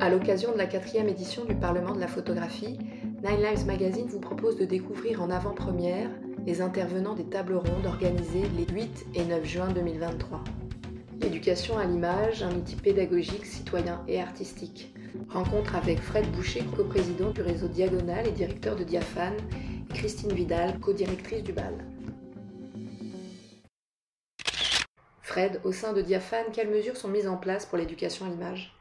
À l'occasion de la quatrième édition du Parlement de la photographie, Nine Lives Magazine vous propose de découvrir en avant-première les intervenants des tables rondes organisées les 8 et 9 juin 2023. L'éducation à l'image, un outil pédagogique, citoyen et artistique. Rencontre avec Fred Boucher, coprésident du réseau Diagonal et directeur de Diaphane, et Christine Vidal, co-directrice du BAL. Fred, au sein de Diaphane, quelles mesures sont mises en place pour l'éducation à l'image?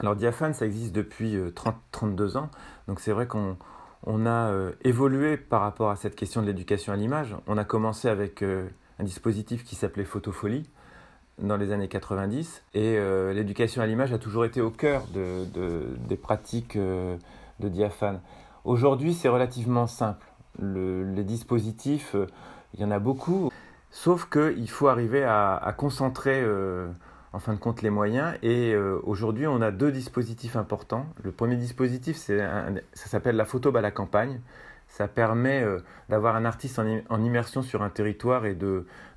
Alors Diaphane, ça existe depuis 30, euh, 32 ans, donc c'est vrai qu'on on a euh, évolué par rapport à cette question de l'éducation à l'image. On a commencé avec euh, un dispositif qui s'appelait Photofolie dans les années 90 et l'éducation à l'image a toujours été au cœur des pratiques de Diaphane. Aujourd'hui, c'est relativement simple. les dispositifs, il y en a beaucoup. Sauf qu'il faut arriver à, concentrer en fin de compte les moyens. Et euh, aujourd'hui, on a deux dispositifs importants. Le premier dispositif, ça s'appelle la photo à la campagne. Ça permet euh, d'avoir un artiste en, immersion sur un territoire et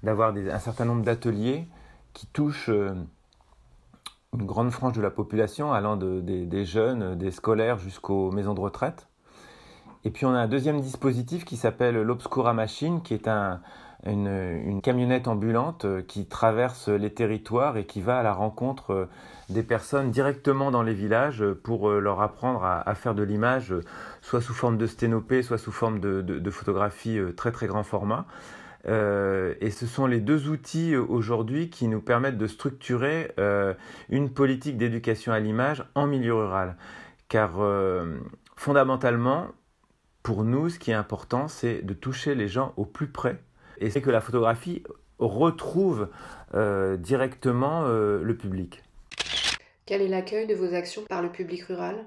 d'avoir un certain nombre d'ateliers qui touchent une grande frange de la population, allant des jeunes, des scolaires jusqu'aux maisons de retraite. Et puis on a un deuxième dispositif qui s'appelle l'Obscura Machine, qui est un, une, camionnette ambulante euh, qui traverse les territoires et qui va à la rencontre euh, des personnes directement dans les villages pour euh, leur apprendre à, faire de l'image, soit sous forme de sténopée, soit sous forme de, photographie très très grand format. et ce sont les deux outils aujourd'hui qui nous permettent de structurer une politique d'éducation à l'image en milieu rural. Car fondamentalement, pour nous, ce qui est important, c'est de toucher les gens au plus près et c'est que la photographie retrouve euh, directement euh, le public. Quel est l'accueil de vos actions par le public rural?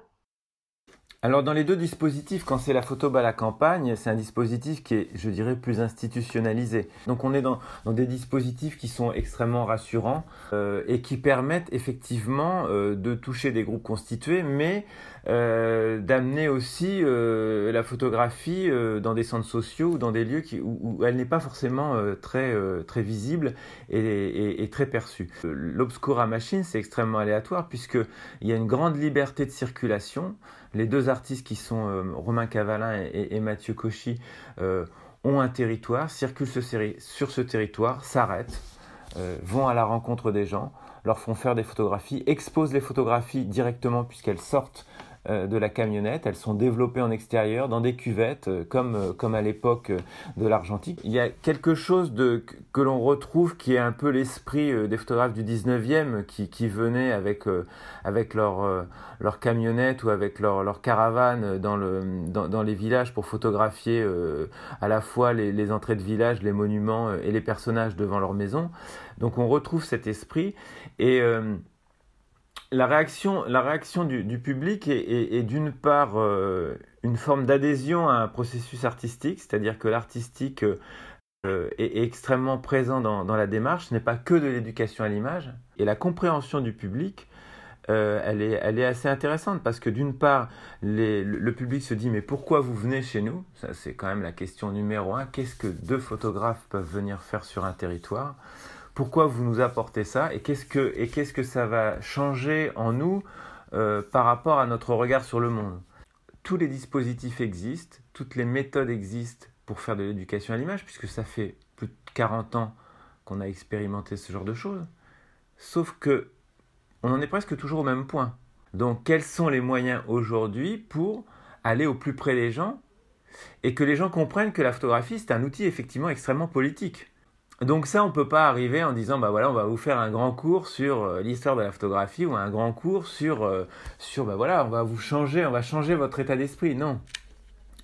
Alors dans les deux dispositifs, quand c'est la photo à la campagne, c'est un dispositif qui est, je dirais, plus institutionnalisé. Donc on est dans, des dispositifs qui sont extrêmement rassurants euh, et qui permettent effectivement de toucher des groupes constitués, mais euh, d'amener aussi euh, la photographie euh, dans des centres sociaux ou dans des lieux où, elle n'est pas forcément très, très visible et, et, très perçue. L'Obscura Machine, c'est extrêmement aléatoire puisqu'il y a une grande liberté de circulation. Les deux artistes qui sont Romain Cavalin et, Mathieu Cauchy ont un territoire, circulent sur ce territoire, s'arrêtent, vont à la rencontre des gens, leur font faire des photographies, exposent les photographies directement puisqu'elles sortent euh, de la camionnette. Elles sont développées en extérieur dans des cuvettes, euh, comme, euh, comme à l'époque de l'argentique. Il y a quelque chose de, que l'on retrouve qui est un peu l'esprit des photographes du 19e qui, qui venaient avec, avec leur, leur camionnette ou avec leur, leur caravane dans, le, dans, dans les villages pour photographier à la fois les, les entrées de village, les monuments et les personnages devant leur maison. Donc on retrouve cet esprit et la réaction, du, public est, d'une part euh, une forme d'adhésion à un processus artistique, c'est-à-dire que l'artistique euh, est, extrêmement présent dans, la démarche, ce n'est pas que de l'éducation à l'image, et la compréhension du public, euh, elle, est, assez intéressante parce que d'une part, le, public se dit mais pourquoi vous venez chez nous? C'est quand même la question numéro un. Qu'est-ce que deux photographes peuvent venir faire sur un territoire? Pourquoi vous nous apportez ça et qu'est-ce que, ça va changer en nous euh, par rapport à notre regard sur le monde? Tous les dispositifs existent, toutes les méthodes existent pour faire de l'éducation à l'image, puisque ça fait plus de 40 ans qu'on a expérimenté ce genre de choses. Sauf que on en est presque toujours au même point. Donc quels sont les moyens aujourd'hui pour aller au plus près des gens et que les gens comprennent que la photographie c'est un outil effectivement extrêmement politique? Donc ça, on peut pas arriver en disant, bah voilà, on va vous faire un grand cours sur euh, l'histoire de la photographie ou un grand cours sur, euh, sur, bah voilà, on va vous changer, on va changer votre état d'esprit. Non,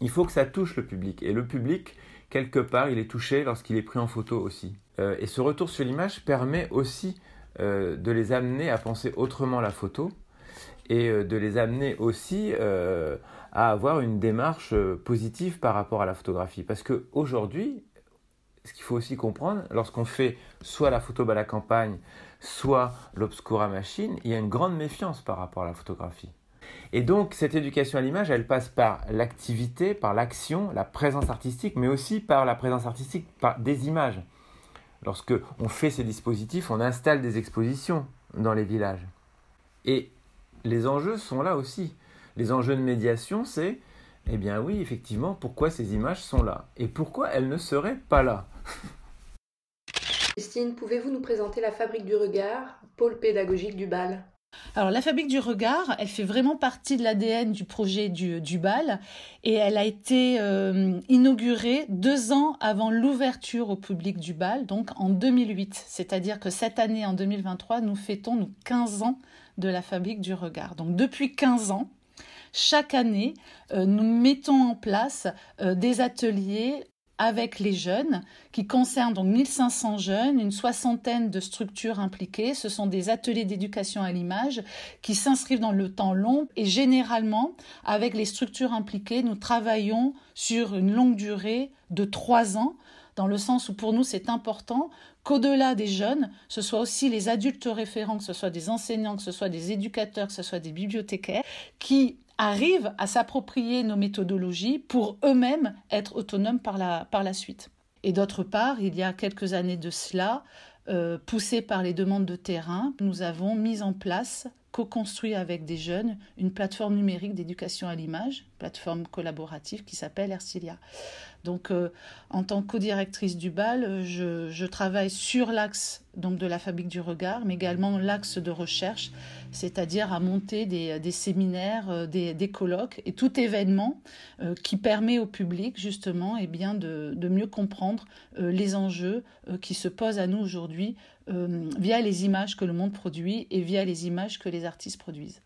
il faut que ça touche le public. Et le public, quelque part, il est touché lorsqu'il est pris en photo aussi. Euh, et ce retour sur l'image permet aussi de les amener à penser autrement la photo et de les amener aussi à avoir une démarche positive par rapport à la photographie. Parce qu'aujourd'hui, ce qu'il faut aussi comprendre, lorsqu'on fait soit la photo à la campagne, soit l'obscura machine, il y a une grande méfiance par rapport à la photographie. Et donc cette éducation à l'image, elle passe par l'activité, par l'action, la présence artistique, mais aussi par la présence artistique par des images. Lorsque on fait ces dispositifs, on installe des expositions dans les villages. Et les enjeux sont là aussi. Les enjeux de médiation, c'est, eh bien oui, effectivement, pourquoi ces images sont là? Et pourquoi elles ne seraient pas là? Christine, pouvez-vous nous présenter la Fabrique du Regard, pôle pédagogique du BAL alors la fabrique du regard, elle fait vraiment partie de l'ADN du projet du, du, BAL et elle a été euh, inaugurée deux ans avant l'ouverture au public du BAL, donc en 2008. C'est-à-dire que cette année, en 2023, nous fêtons nos 15 ans de la fabrique du regard. Donc depuis 15 ans, chaque année, euh, nous mettons en place euh, des ateliers avec les jeunes, qui concernent donc 1500 jeunes, une soixantaine de structures impliquées. Ce sont des ateliers d'éducation à l'image qui s'inscrivent dans le temps long et généralement, avec les structures impliquées, nous travaillons sur une longue durée de trois ans dans le sens où pour nous c'est important qu'au-delà des jeunes, ce soit aussi les adultes référents, que ce soit des enseignants, que ce soit des éducateurs, que ce soit des bibliothécaires, qui arrivent à s'approprier nos méthodologies pour eux-mêmes être autonomes par la, suite. Et d'autre part, il y a quelques années de cela, euh, poussés par les demandes de terrain, nous avons mis en place co-construit avec des jeunes une plateforme numérique d'éducation à l'image, plateforme collaborative qui s'appelle Ercilia. Donc, euh, en tant que co-directrice du BAL, je, je travaille sur l'axe donc de la fabrique du regard, mais également l'axe de recherche, c'est-à-dire à monter des, séminaires, euh, des, colloques et tout événement euh, qui permet au public justement et eh bien, de, mieux comprendre euh, les enjeux euh, qui se posent à nous aujourd'hui euh, via les images que le monde produit et via les images que les artistes produisent.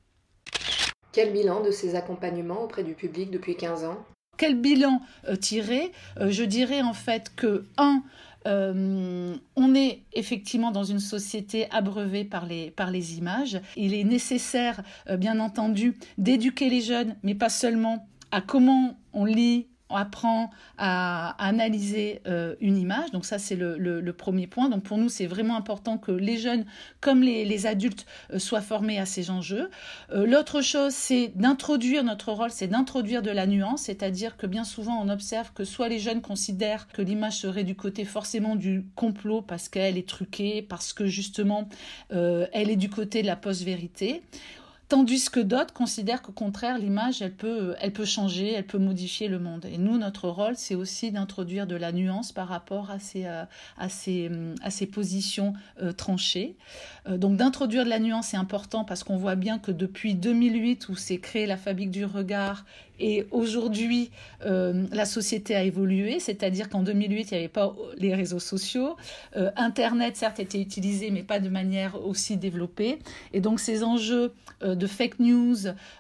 Quel bilan de ces accompagnements auprès du public depuis 15 ans? Quel bilan euh, tirer? Euh, Je dirais en fait que, un, euh, on est effectivement dans une société abreuvée par les, par les images. Il est nécessaire, euh, bien entendu, d'éduquer les jeunes, mais pas seulement à comment on lit, on apprend à, analyser euh, une image. Donc ça, c'est le, premier point. Donc pour nous, c'est vraiment important que les jeunes, comme les, adultes, euh, soient formés à ces enjeux. Euh, L'autre chose, c'est d'introduire, notre rôle, c'est d'introduire de la nuance, c'est-à-dire que bien souvent, on observe que soit les jeunes considèrent que l'image serait du côté forcément du complot parce qu'elle est truquée, parce que justement, elle est du côté de la post-vérité tandis que d'autres considèrent qu'au contraire l'image elle peut changer elle peut modifier le monde. Et nous notre rôle c'est aussi d'introduire de la nuance par rapport à ces euh, ces positions euh, tranchées. Euh, donc d'introduire de la nuance c'est important parce qu'on voit bien que depuis 2008 où s'est créé la fabrique du regard et aujourd'hui, euh, la société a évolué, c'est-à-dire qu'en 2008, il n'y avait pas les réseaux sociaux. Euh, Internet, certes, était utilisé, mais pas de manière aussi développée. Et donc, ces enjeux euh, de fake news,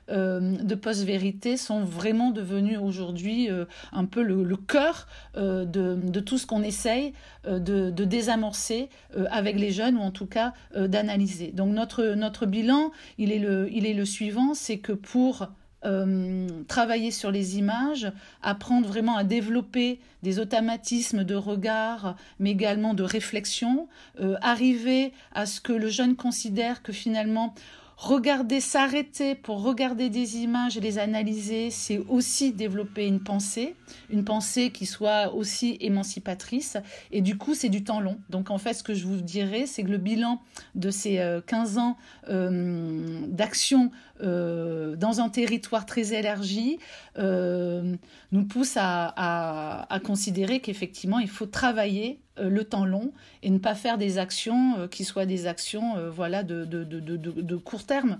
de post-vérité sont vraiment devenus aujourd'hui un peu le, cœur de, de, tout ce qu'on essaye de, de, désamorcer avec les jeunes, ou en tout cas d'analyser. Donc, notre, notre bilan, il est le, il est le suivant, c'est que pour euh, travailler sur les images, apprendre vraiment à développer des automatismes de regard, mais également de réflexion, euh, arriver à ce que le jeune considère que finalement regarder, s'arrêter pour regarder des images et les analyser, c'est aussi développer une pensée, une pensée qui soit aussi émancipatrice. Et du coup, c'est du temps long. Donc en fait, ce que je vous dirais, c'est que le bilan de ces 15 ans euh, d'action euh, dans un territoire très élargi euh, nous pousse à, considérer qu'effectivement, il faut travailler euh, le temps long et ne pas faire des actions euh, qui soient des actions euh, voilà, de, court terme.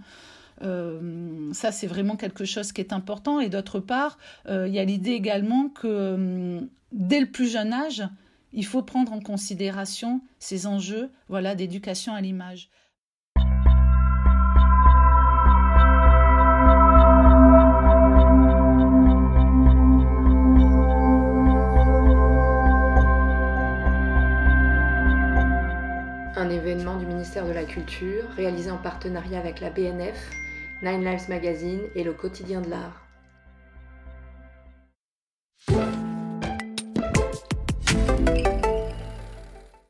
Euh, ça, c'est vraiment quelque chose qui est important. Et d'autre part, euh, il y a l'idée également que euh, dès le plus jeune âge, il faut prendre en considération ces enjeux voilà, d'éducation à l'image. Ministère de la Culture réalisé en partenariat avec la BNF, Nine Lives Magazine et le quotidien de l'art.